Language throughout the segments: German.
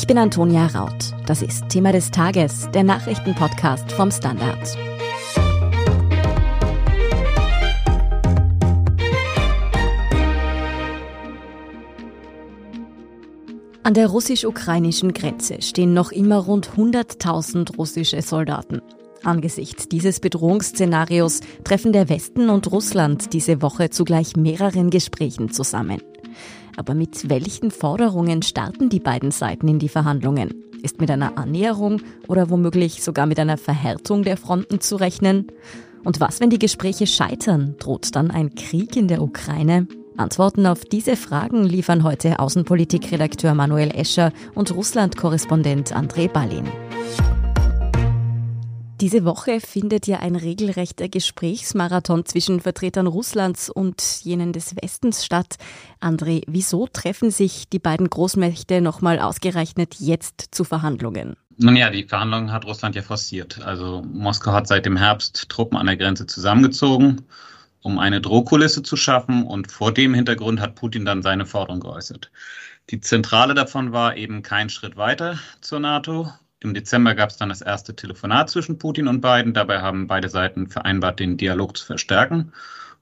Ich bin Antonia Raut. Das ist Thema des Tages, der Nachrichtenpodcast vom Standard. An der russisch-ukrainischen Grenze stehen noch immer rund 100.000 russische Soldaten. Angesichts dieses Bedrohungsszenarios treffen der Westen und Russland diese Woche zugleich mehreren Gesprächen zusammen. Aber mit welchen Forderungen starten die beiden Seiten in die Verhandlungen? Ist mit einer Annäherung oder womöglich sogar mit einer Verhärtung der Fronten zu rechnen? Und was, wenn die Gespräche scheitern? Droht dann ein Krieg in der Ukraine? Antworten auf diese Fragen liefern heute Außenpolitikredakteur Manuel Escher und Russland-Korrespondent André Ballin. Diese Woche findet ja ein regelrechter Gesprächsmarathon zwischen Vertretern Russlands und jenen des Westens statt. André, wieso treffen sich die beiden Großmächte nochmal ausgerechnet jetzt zu Verhandlungen? Nun ja, die Verhandlungen hat Russland ja forciert. Also Moskau hat seit dem Herbst Truppen an der Grenze zusammengezogen, um eine Drohkulisse zu schaffen. Und vor dem Hintergrund hat Putin dann seine Forderung geäußert. Die Zentrale davon war eben kein Schritt weiter zur NATO, im Dezember gab es dann das erste Telefonat zwischen Putin und Biden. Dabei haben beide Seiten vereinbart, den Dialog zu verstärken.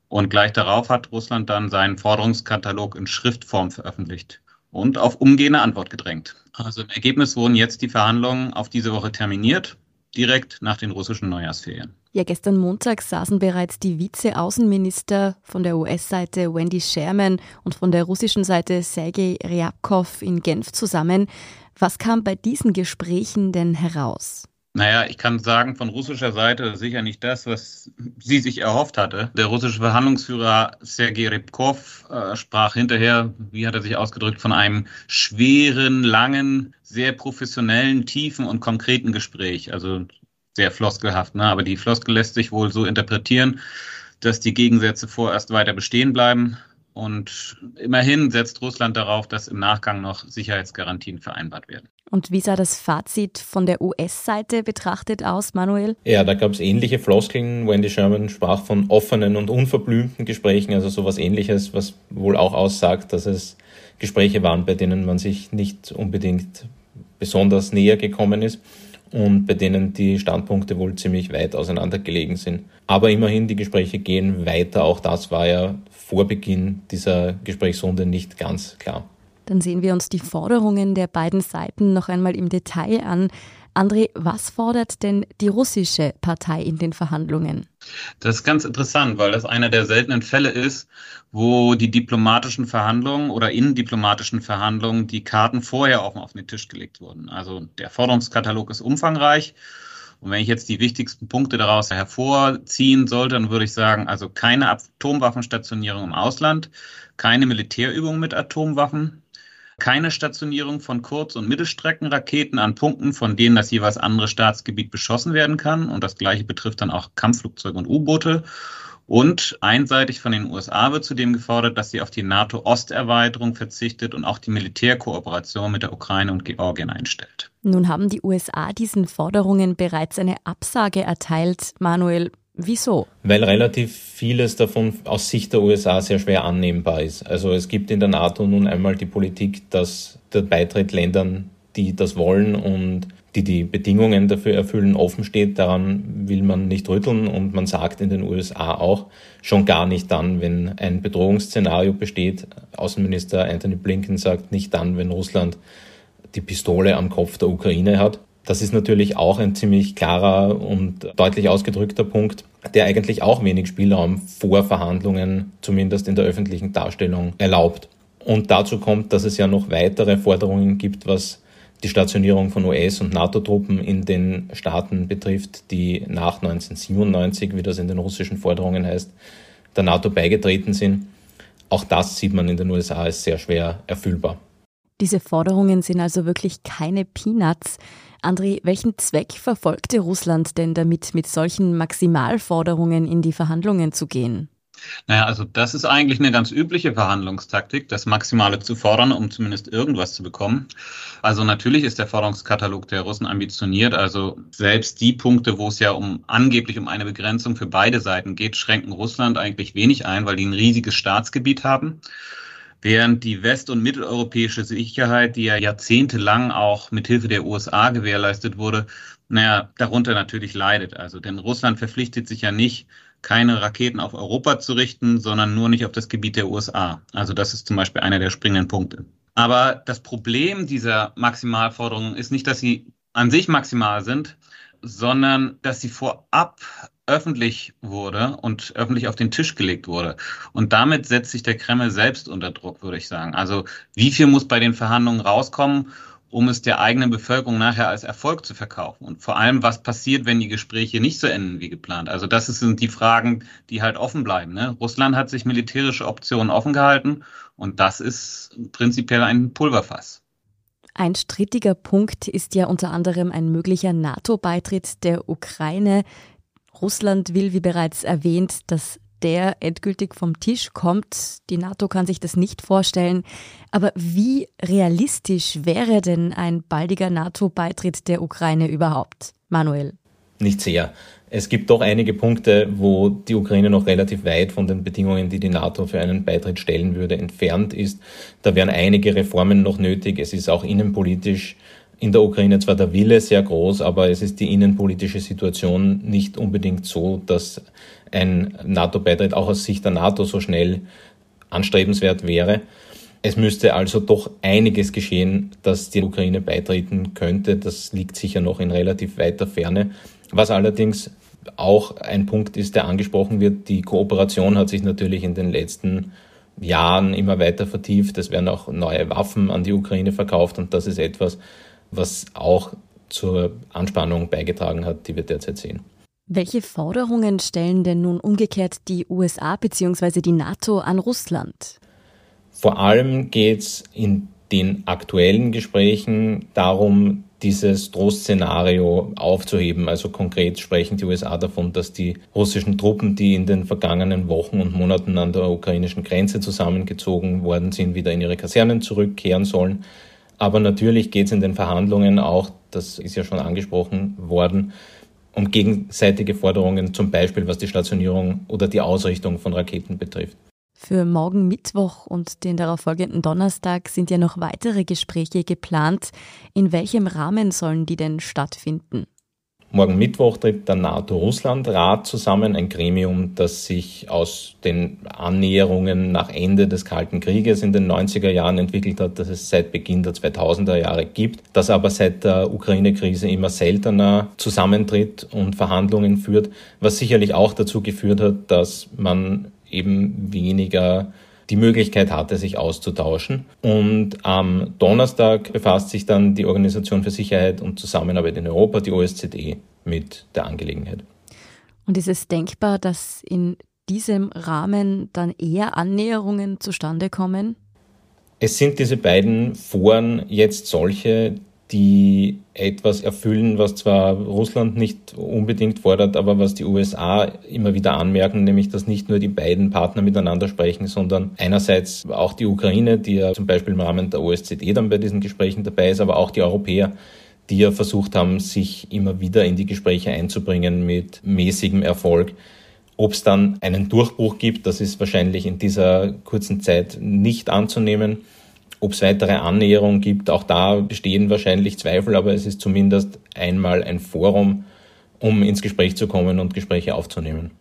Und gleich darauf hat Russland dann seinen Forderungskatalog in Schriftform veröffentlicht und auf umgehende Antwort gedrängt. Also im Ergebnis wurden jetzt die Verhandlungen auf diese Woche terminiert, direkt nach den russischen Neujahrsferien. Ja, gestern Montag saßen bereits die Vize-Außenminister von der US-Seite Wendy Sherman und von der russischen Seite Sergei Ryabkov in Genf zusammen. Was kam bei diesen Gesprächen denn heraus? Naja, ich kann sagen, von russischer Seite sicher nicht das, was sie sich erhofft hatte. Der russische Verhandlungsführer Sergei Rybkov äh, sprach hinterher, wie hat er sich ausgedrückt, von einem schweren, langen, sehr professionellen, tiefen und konkreten Gespräch. Also sehr floskelhaft, ne? aber die Floskel lässt sich wohl so interpretieren, dass die Gegensätze vorerst weiter bestehen bleiben. Und immerhin setzt Russland darauf, dass im Nachgang noch Sicherheitsgarantien vereinbart werden. Und wie sah das Fazit von der US-Seite betrachtet aus, Manuel? Ja, da gab es ähnliche Floskeln. Wendy Sherman sprach von offenen und unverblümten Gesprächen, also sowas ähnliches, was wohl auch aussagt, dass es Gespräche waren, bei denen man sich nicht unbedingt besonders näher gekommen ist und bei denen die Standpunkte wohl ziemlich weit auseinander gelegen sind. Aber immerhin, die Gespräche gehen weiter. Auch das war ja vor Beginn dieser Gesprächsrunde nicht ganz klar. Dann sehen wir uns die Forderungen der beiden Seiten noch einmal im Detail an. André, was fordert denn die russische Partei in den Verhandlungen? Das ist ganz interessant, weil das einer der seltenen Fälle ist, wo die diplomatischen Verhandlungen oder in diplomatischen Verhandlungen die Karten vorher offen auf den Tisch gelegt wurden. Also der Forderungskatalog ist umfangreich. Und wenn ich jetzt die wichtigsten Punkte daraus hervorziehen sollte, dann würde ich sagen, also keine Atomwaffenstationierung im Ausland, keine Militärübung mit Atomwaffen, keine Stationierung von Kurz- und Mittelstreckenraketen an Punkten, von denen das jeweils andere Staatsgebiet beschossen werden kann. Und das Gleiche betrifft dann auch Kampfflugzeuge und U-Boote. Und einseitig von den USA wird zudem gefordert, dass sie auf die NATO-Osterweiterung verzichtet und auch die Militärkooperation mit der Ukraine und Georgien einstellt. Nun haben die USA diesen Forderungen bereits eine Absage erteilt. Manuel, Wieso? Weil relativ vieles davon aus Sicht der USA sehr schwer annehmbar ist. Also es gibt in der NATO nun einmal die Politik, dass der Beitritt Ländern, die das wollen und die die Bedingungen dafür erfüllen, offen steht. Daran will man nicht rütteln und man sagt in den USA auch schon gar nicht dann, wenn ein Bedrohungsszenario besteht. Außenminister Anthony Blinken sagt nicht dann, wenn Russland die Pistole am Kopf der Ukraine hat. Das ist natürlich auch ein ziemlich klarer und deutlich ausgedrückter Punkt, der eigentlich auch wenig Spielraum vor Verhandlungen, zumindest in der öffentlichen Darstellung, erlaubt. Und dazu kommt, dass es ja noch weitere Forderungen gibt, was die Stationierung von US- und NATO-Truppen in den Staaten betrifft, die nach 1997, wie das in den russischen Forderungen heißt, der NATO beigetreten sind. Auch das sieht man in den USA als sehr schwer erfüllbar. Diese Forderungen sind also wirklich keine Peanuts. André, welchen Zweck verfolgte Russland denn damit, mit solchen Maximalforderungen in die Verhandlungen zu gehen? Naja, also das ist eigentlich eine ganz übliche Verhandlungstaktik, das Maximale zu fordern, um zumindest irgendwas zu bekommen. Also natürlich ist der Forderungskatalog der Russen ambitioniert. Also selbst die Punkte, wo es ja um angeblich um eine Begrenzung für beide Seiten geht, schränken Russland eigentlich wenig ein, weil die ein riesiges Staatsgebiet haben. Während die west- und mitteleuropäische Sicherheit, die ja jahrzehntelang auch mithilfe der USA gewährleistet wurde, naja, darunter natürlich leidet. Also, denn Russland verpflichtet sich ja nicht, keine Raketen auf Europa zu richten, sondern nur nicht auf das Gebiet der USA. Also, das ist zum Beispiel einer der springenden Punkte. Aber das Problem dieser Maximalforderungen ist nicht, dass sie an sich maximal sind, sondern dass sie vorab öffentlich wurde und öffentlich auf den Tisch gelegt wurde. Und damit setzt sich der Kreml selbst unter Druck, würde ich sagen. Also wie viel muss bei den Verhandlungen rauskommen, um es der eigenen Bevölkerung nachher als Erfolg zu verkaufen? Und vor allem, was passiert, wenn die Gespräche nicht so enden wie geplant? Also das sind die Fragen, die halt offen bleiben. Ne? Russland hat sich militärische Optionen offen gehalten und das ist prinzipiell ein Pulverfass. Ein strittiger Punkt ist ja unter anderem ein möglicher NATO-Beitritt der Ukraine. Russland will, wie bereits erwähnt, dass der endgültig vom Tisch kommt. Die NATO kann sich das nicht vorstellen. Aber wie realistisch wäre denn ein baldiger NATO-Beitritt der Ukraine überhaupt? Manuel. Nicht sehr. Es gibt doch einige Punkte, wo die Ukraine noch relativ weit von den Bedingungen, die die NATO für einen Beitritt stellen würde, entfernt ist. Da wären einige Reformen noch nötig. Es ist auch innenpolitisch in der Ukraine zwar der Wille sehr groß, aber es ist die innenpolitische Situation nicht unbedingt so, dass ein NATO-Beitritt auch aus Sicht der NATO so schnell anstrebenswert wäre. Es müsste also doch einiges geschehen, dass die Ukraine beitreten könnte. Das liegt sicher noch in relativ weiter Ferne. Was allerdings auch ein Punkt ist, der angesprochen wird, die Kooperation hat sich natürlich in den letzten Jahren immer weiter vertieft. Es werden auch neue Waffen an die Ukraine verkauft und das ist etwas, was auch zur Anspannung beigetragen hat, die wir derzeit sehen. Welche Forderungen stellen denn nun umgekehrt die USA bzw. die NATO an Russland? Vor allem geht es in den aktuellen Gesprächen darum, dieses Drohszenario aufzuheben. Also konkret sprechen die USA davon, dass die russischen Truppen, die in den vergangenen Wochen und Monaten an der ukrainischen Grenze zusammengezogen worden sind, wieder in ihre Kasernen zurückkehren sollen. Aber natürlich geht es in den Verhandlungen auch, das ist ja schon angesprochen worden, um gegenseitige Forderungen, zum Beispiel was die Stationierung oder die Ausrichtung von Raketen betrifft. Für morgen Mittwoch und den darauffolgenden Donnerstag sind ja noch weitere Gespräche geplant. In welchem Rahmen sollen die denn stattfinden? Morgen Mittwoch tritt der NATO-Russland-Rat zusammen, ein Gremium, das sich aus den Annäherungen nach Ende des Kalten Krieges in den 90er Jahren entwickelt hat, das es seit Beginn der 2000er Jahre gibt, das aber seit der Ukraine-Krise immer seltener zusammentritt und Verhandlungen führt, was sicherlich auch dazu geführt hat, dass man eben weniger die Möglichkeit hatte, sich auszutauschen. Und am Donnerstag befasst sich dann die Organisation für Sicherheit und Zusammenarbeit in Europa, die OSZE, mit der Angelegenheit. Und ist es denkbar, dass in diesem Rahmen dann eher Annäherungen zustande kommen? Es sind diese beiden Foren jetzt solche, die etwas erfüllen, was zwar Russland nicht unbedingt fordert, aber was die USA immer wieder anmerken, nämlich dass nicht nur die beiden Partner miteinander sprechen, sondern einerseits auch die Ukraine, die ja zum Beispiel im Rahmen der OSZE dann bei diesen Gesprächen dabei ist, aber auch die Europäer, die ja versucht haben, sich immer wieder in die Gespräche einzubringen mit mäßigem Erfolg. Ob es dann einen Durchbruch gibt, das ist wahrscheinlich in dieser kurzen Zeit nicht anzunehmen. Ob es weitere Annäherungen gibt, auch da bestehen wahrscheinlich Zweifel, aber es ist zumindest einmal ein Forum, um ins Gespräch zu kommen und Gespräche aufzunehmen.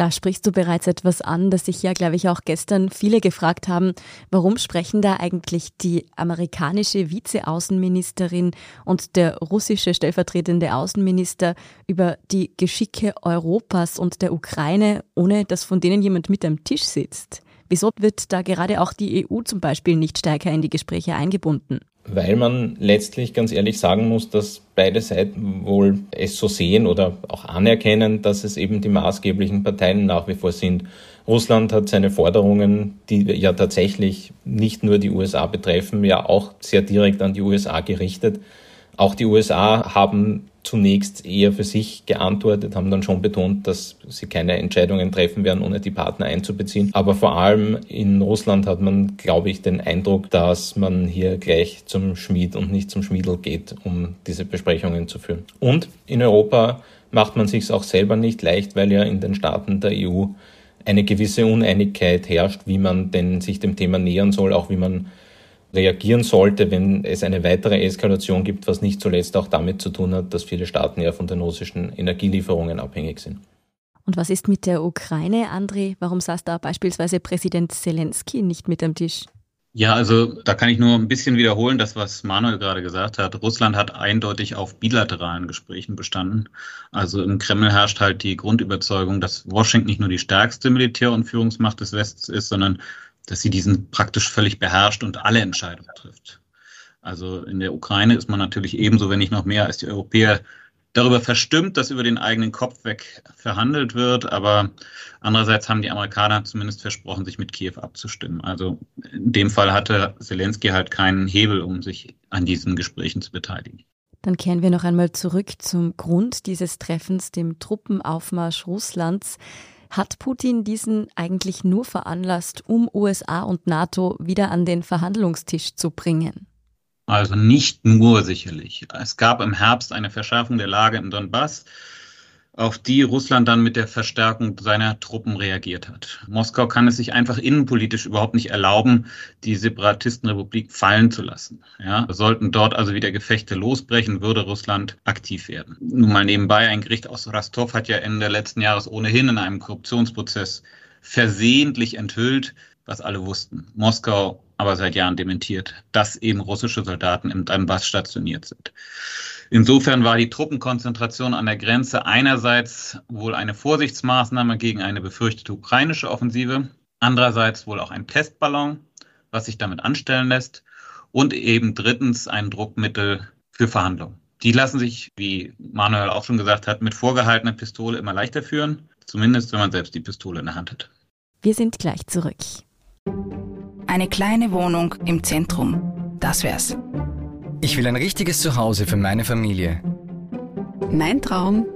Da sprichst du bereits etwas an, das sich ja, glaube ich, auch gestern viele gefragt haben. Warum sprechen da eigentlich die amerikanische Vizeaußenministerin und der russische stellvertretende Außenminister über die Geschicke Europas und der Ukraine, ohne dass von denen jemand mit am Tisch sitzt? Wieso wird da gerade auch die EU zum Beispiel nicht stärker in die Gespräche eingebunden? Weil man letztlich ganz ehrlich sagen muss, dass beide Seiten wohl es so sehen oder auch anerkennen, dass es eben die maßgeblichen Parteien nach wie vor sind. Russland hat seine Forderungen, die ja tatsächlich nicht nur die USA betreffen, ja auch sehr direkt an die USA gerichtet. Auch die USA haben zunächst eher für sich geantwortet, haben dann schon betont, dass sie keine Entscheidungen treffen werden, ohne die Partner einzubeziehen. Aber vor allem in Russland hat man, glaube ich, den Eindruck, dass man hier gleich zum Schmied und nicht zum Schmiedel geht, um diese Besprechungen zu führen. Und in Europa macht man sich auch selber nicht leicht, weil ja in den Staaten der EU eine gewisse Uneinigkeit herrscht, wie man denn sich dem Thema nähern soll, auch wie man reagieren sollte, wenn es eine weitere Eskalation gibt, was nicht zuletzt auch damit zu tun hat, dass viele Staaten ja von den russischen Energielieferungen abhängig sind. Und was ist mit der Ukraine, André? Warum saß da beispielsweise Präsident Zelensky nicht mit am Tisch? Ja, also da kann ich nur ein bisschen wiederholen, das, was Manuel gerade gesagt hat. Russland hat eindeutig auf bilateralen Gesprächen bestanden. Also im Kreml herrscht halt die Grundüberzeugung, dass Washington nicht nur die stärkste Militär- und Führungsmacht des Westens ist, sondern dass sie diesen praktisch völlig beherrscht und alle Entscheidungen trifft. Also in der Ukraine ist man natürlich ebenso, wenn nicht noch mehr als die Europäer darüber verstimmt, dass über den eigenen Kopf weg verhandelt wird. Aber andererseits haben die Amerikaner zumindest versprochen, sich mit Kiew abzustimmen. Also in dem Fall hatte Zelensky halt keinen Hebel, um sich an diesen Gesprächen zu beteiligen. Dann kehren wir noch einmal zurück zum Grund dieses Treffens, dem Truppenaufmarsch Russlands. Hat Putin diesen eigentlich nur veranlasst, um USA und NATO wieder an den Verhandlungstisch zu bringen? Also nicht nur sicherlich. Es gab im Herbst eine Verschärfung der Lage im Donbass, auf die Russland dann mit der Verstärkung seiner Truppen reagiert hat. Moskau kann es sich einfach innenpolitisch überhaupt nicht erlauben, die Separatistenrepublik fallen zu lassen. Ja, sollten dort also wieder Gefechte losbrechen, würde Russland aktiv werden. Nun mal nebenbei, ein Gericht aus Rostov hat ja Ende letzten Jahres ohnehin in einem Korruptionsprozess versehentlich enthüllt, was alle wussten. Moskau aber seit Jahren dementiert, dass eben russische Soldaten im Donbass stationiert sind. Insofern war die Truppenkonzentration an der Grenze einerseits wohl eine Vorsichtsmaßnahme gegen eine befürchtete ukrainische Offensive, andererseits wohl auch ein Testballon, was sich damit anstellen lässt, und eben drittens ein Druckmittel für Verhandlungen. Die lassen sich, wie Manuel auch schon gesagt hat, mit vorgehaltener Pistole immer leichter führen, zumindest wenn man selbst die Pistole in der Hand hat. Wir sind gleich zurück. Eine kleine Wohnung im Zentrum. Das wär's. Ich will ein richtiges Zuhause für meine Familie. Mein Traum,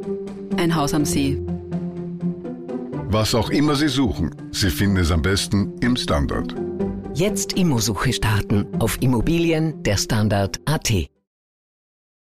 ein Haus am See. Was auch immer Sie suchen, Sie finden es am besten im Standard. Jetzt Immosuche starten auf Immobilien der Standard.at.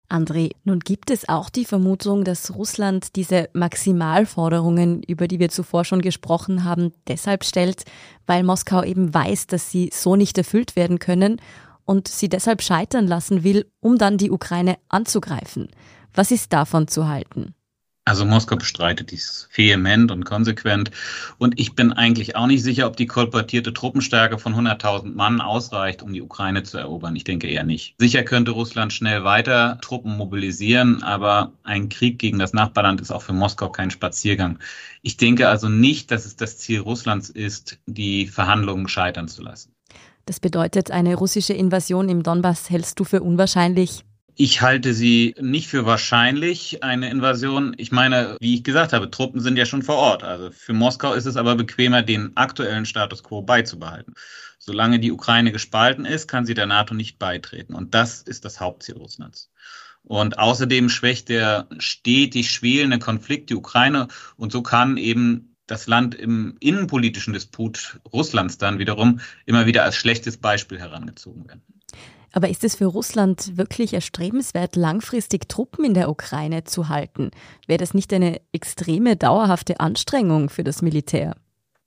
André, nun gibt es auch die Vermutung, dass Russland diese Maximalforderungen, über die wir zuvor schon gesprochen haben, deshalb stellt, weil Moskau eben weiß, dass sie so nicht erfüllt werden können und sie deshalb scheitern lassen will, um dann die Ukraine anzugreifen. Was ist davon zu halten? Also Moskau bestreitet dies vehement und konsequent. Und ich bin eigentlich auch nicht sicher, ob die kolportierte Truppenstärke von 100.000 Mann ausreicht, um die Ukraine zu erobern. Ich denke eher nicht. Sicher könnte Russland schnell weiter Truppen mobilisieren, aber ein Krieg gegen das Nachbarland ist auch für Moskau kein Spaziergang. Ich denke also nicht, dass es das Ziel Russlands ist, die Verhandlungen scheitern zu lassen. Das bedeutet, eine russische Invasion im Donbass hältst du für unwahrscheinlich? Ich halte sie nicht für wahrscheinlich, eine Invasion. Ich meine, wie ich gesagt habe, Truppen sind ja schon vor Ort. Also für Moskau ist es aber bequemer, den aktuellen Status quo beizubehalten. Solange die Ukraine gespalten ist, kann sie der NATO nicht beitreten. Und das ist das Hauptziel Russlands. Und außerdem schwächt der stetig schwelende Konflikt die Ukraine. Und so kann eben das Land im innenpolitischen Disput Russlands dann wiederum immer wieder als schlechtes Beispiel herangezogen werden. Aber ist es für Russland wirklich erstrebenswert, langfristig Truppen in der Ukraine zu halten? Wäre das nicht eine extreme, dauerhafte Anstrengung für das Militär?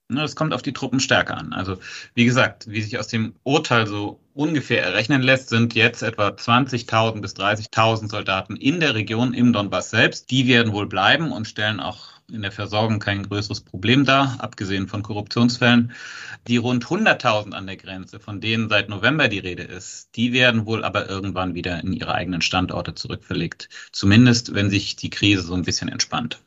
Das kommt auf die Truppenstärke an. Also wie gesagt, wie sich aus dem Urteil so ungefähr errechnen lässt, sind jetzt etwa 20.000 bis 30.000 Soldaten in der Region im Donbass selbst. Die werden wohl bleiben und stellen auch in der Versorgung kein größeres Problem dar, abgesehen von Korruptionsfällen. Die rund 100.000 an der Grenze, von denen seit November die Rede ist, die werden wohl aber irgendwann wieder in ihre eigenen Standorte zurückverlegt. Zumindest, wenn sich die Krise so ein bisschen entspannt.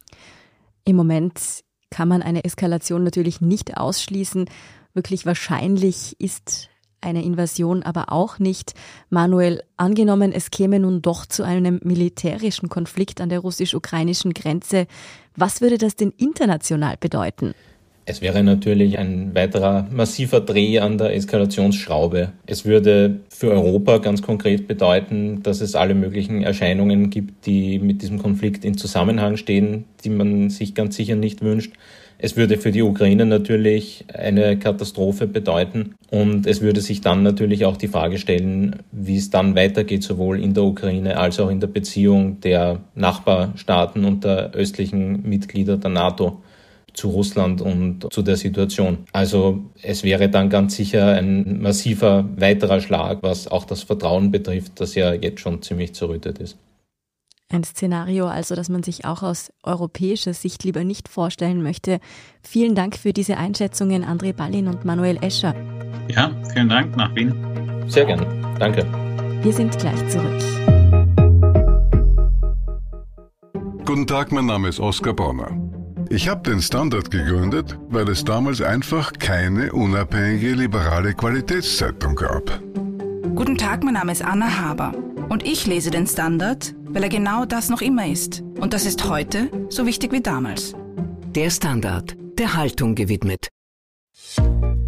Im Moment kann man eine Eskalation natürlich nicht ausschließen. Wirklich wahrscheinlich ist eine Invasion aber auch nicht. Manuel, angenommen, es käme nun doch zu einem militärischen Konflikt an der russisch-ukrainischen Grenze, was würde das denn international bedeuten? Es wäre natürlich ein weiterer massiver Dreh an der Eskalationsschraube. Es würde für Europa ganz konkret bedeuten, dass es alle möglichen Erscheinungen gibt, die mit diesem Konflikt in Zusammenhang stehen, die man sich ganz sicher nicht wünscht. Es würde für die Ukraine natürlich eine Katastrophe bedeuten und es würde sich dann natürlich auch die Frage stellen, wie es dann weitergeht, sowohl in der Ukraine als auch in der Beziehung der Nachbarstaaten und der östlichen Mitglieder der NATO zu Russland und zu der Situation. Also es wäre dann ganz sicher ein massiver weiterer Schlag, was auch das Vertrauen betrifft, das ja jetzt schon ziemlich zerrüttet ist. Ein Szenario also, das man sich auch aus europäischer Sicht lieber nicht vorstellen möchte. Vielen Dank für diese Einschätzungen, André Ballin und Manuel Escher. Ja, vielen Dank nach Wien. Sehr gern. Danke. Wir sind gleich zurück. Guten Tag, mein Name ist Oskar Bronner. Ich habe den Standard gegründet, weil es damals einfach keine unabhängige liberale Qualitätszeitung gab. Guten Tag, mein Name ist Anna Haber. Und ich lese den Standard, weil er genau das noch immer ist. Und das ist heute so wichtig wie damals. Der Standard, der Haltung gewidmet.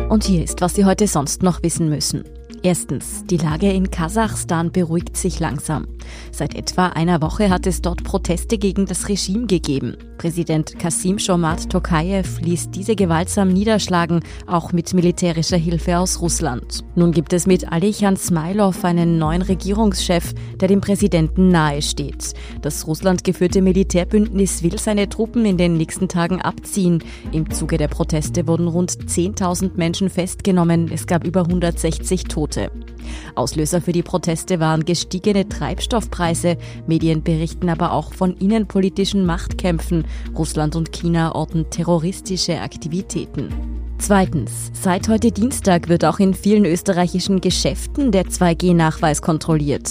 Und hier ist, was Sie heute sonst noch wissen müssen. Erstens, die Lage in Kasachstan beruhigt sich langsam. Seit etwa einer Woche hat es dort Proteste gegen das Regime gegeben. Präsident Kasim Shomat Tokayev ließ diese gewaltsam niederschlagen, auch mit militärischer Hilfe aus Russland. Nun gibt es mit Alichan Smilov einen neuen Regierungschef, der dem Präsidenten nahesteht. Das Russland geführte Militärbündnis will seine Truppen in den nächsten Tagen abziehen. Im Zuge der Proteste wurden rund 10.000 Menschen festgenommen. Es gab über 160 Tote. Auslöser für die Proteste waren gestiegene Treibstoffpreise. Medien berichten aber auch von innenpolitischen Machtkämpfen. Russland und China orten terroristische Aktivitäten. Zweitens, seit heute Dienstag wird auch in vielen österreichischen Geschäften der 2G-Nachweis kontrolliert.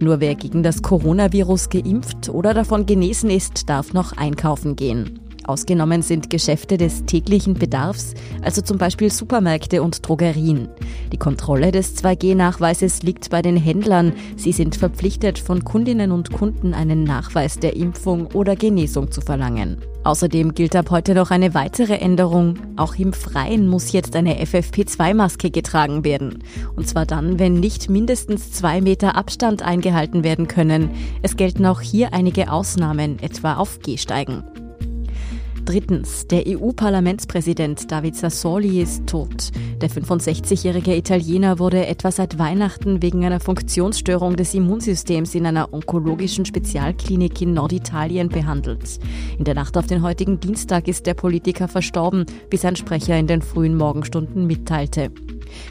Nur wer gegen das Coronavirus geimpft oder davon genesen ist, darf noch einkaufen gehen. Ausgenommen sind Geschäfte des täglichen Bedarfs, also zum Beispiel Supermärkte und Drogerien. Die Kontrolle des 2G-Nachweises liegt bei den Händlern. Sie sind verpflichtet, von Kundinnen und Kunden einen Nachweis der Impfung oder Genesung zu verlangen. Außerdem gilt ab heute noch eine weitere Änderung. Auch im Freien muss jetzt eine FFP2-Maske getragen werden. Und zwar dann, wenn nicht mindestens zwei Meter Abstand eingehalten werden können. Es gelten auch hier einige Ausnahmen, etwa auf Gehsteigen. Drittens, der EU-Parlamentspräsident David Sassoli ist tot. Der 65-jährige Italiener wurde etwa seit Weihnachten wegen einer Funktionsstörung des Immunsystems in einer onkologischen Spezialklinik in Norditalien behandelt. In der Nacht auf den heutigen Dienstag ist der Politiker verstorben, wie sein Sprecher in den frühen Morgenstunden mitteilte.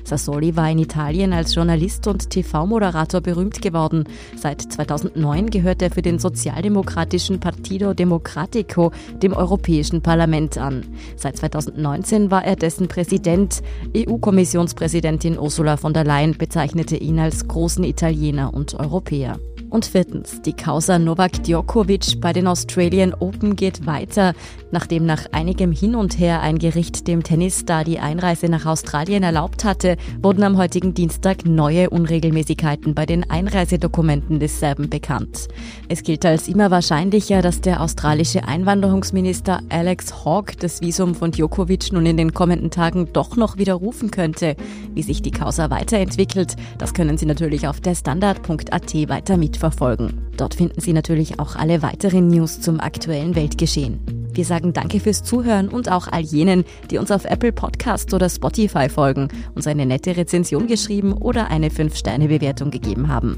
Sassoli war in Italien als Journalist und TV-Moderator berühmt geworden. Seit 2009 gehört er für den sozialdemokratischen Partido Democratico dem Europäischen Parlament an. Seit 2019 war er dessen Präsident. EU-Kommissionspräsidentin Ursula von der Leyen bezeichnete ihn als großen Italiener und Europäer. Und viertens, die Causa Novak Djokovic bei den Australian Open geht weiter. Nachdem nach einigem Hin und Her ein Gericht dem Tennisstar die Einreise nach Australien erlaubt hatte, wurden am heutigen Dienstag neue Unregelmäßigkeiten bei den Einreisedokumenten des Serben bekannt. Es gilt als immer wahrscheinlicher, dass der australische Einwanderungsminister Alex Hawke das Visum von Djokovic nun in den kommenden Tagen doch noch widerrufen könnte. Wie sich die Causa weiterentwickelt, das können Sie natürlich auf der Standard.at weiter mitverfolgen. Dort finden Sie natürlich auch alle weiteren News zum aktuellen Weltgeschehen. Wir sagen Danke fürs Zuhören und auch all jenen, die uns auf Apple Podcasts oder Spotify folgen, uns eine nette Rezension geschrieben oder eine 5-Sterne-Bewertung gegeben haben.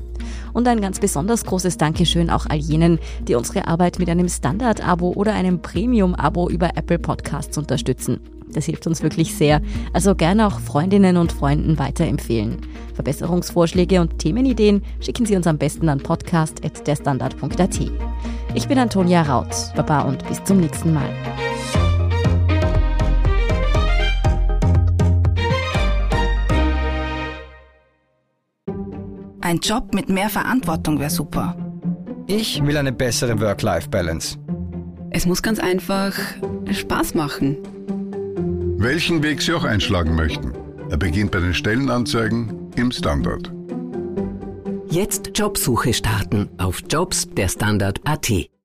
Und ein ganz besonders großes Dankeschön auch all jenen, die unsere Arbeit mit einem Standard-Abo oder einem Premium-Abo über Apple Podcasts unterstützen. Das hilft uns wirklich sehr. Also gerne auch Freundinnen und Freunden weiterempfehlen. Verbesserungsvorschläge und Themenideen schicken Sie uns am besten an podcast.derstandard.at. Ich bin Antonia Raut. Baba und bis zum nächsten Mal. Ein Job mit mehr Verantwortung wäre super. Ich will eine bessere Work-Life-Balance. Es muss ganz einfach Spaß machen. Welchen Weg Sie auch einschlagen möchten. Er beginnt bei den Stellenanzeigen im Standard. Jetzt Jobsuche starten auf Jobs der Standard.at.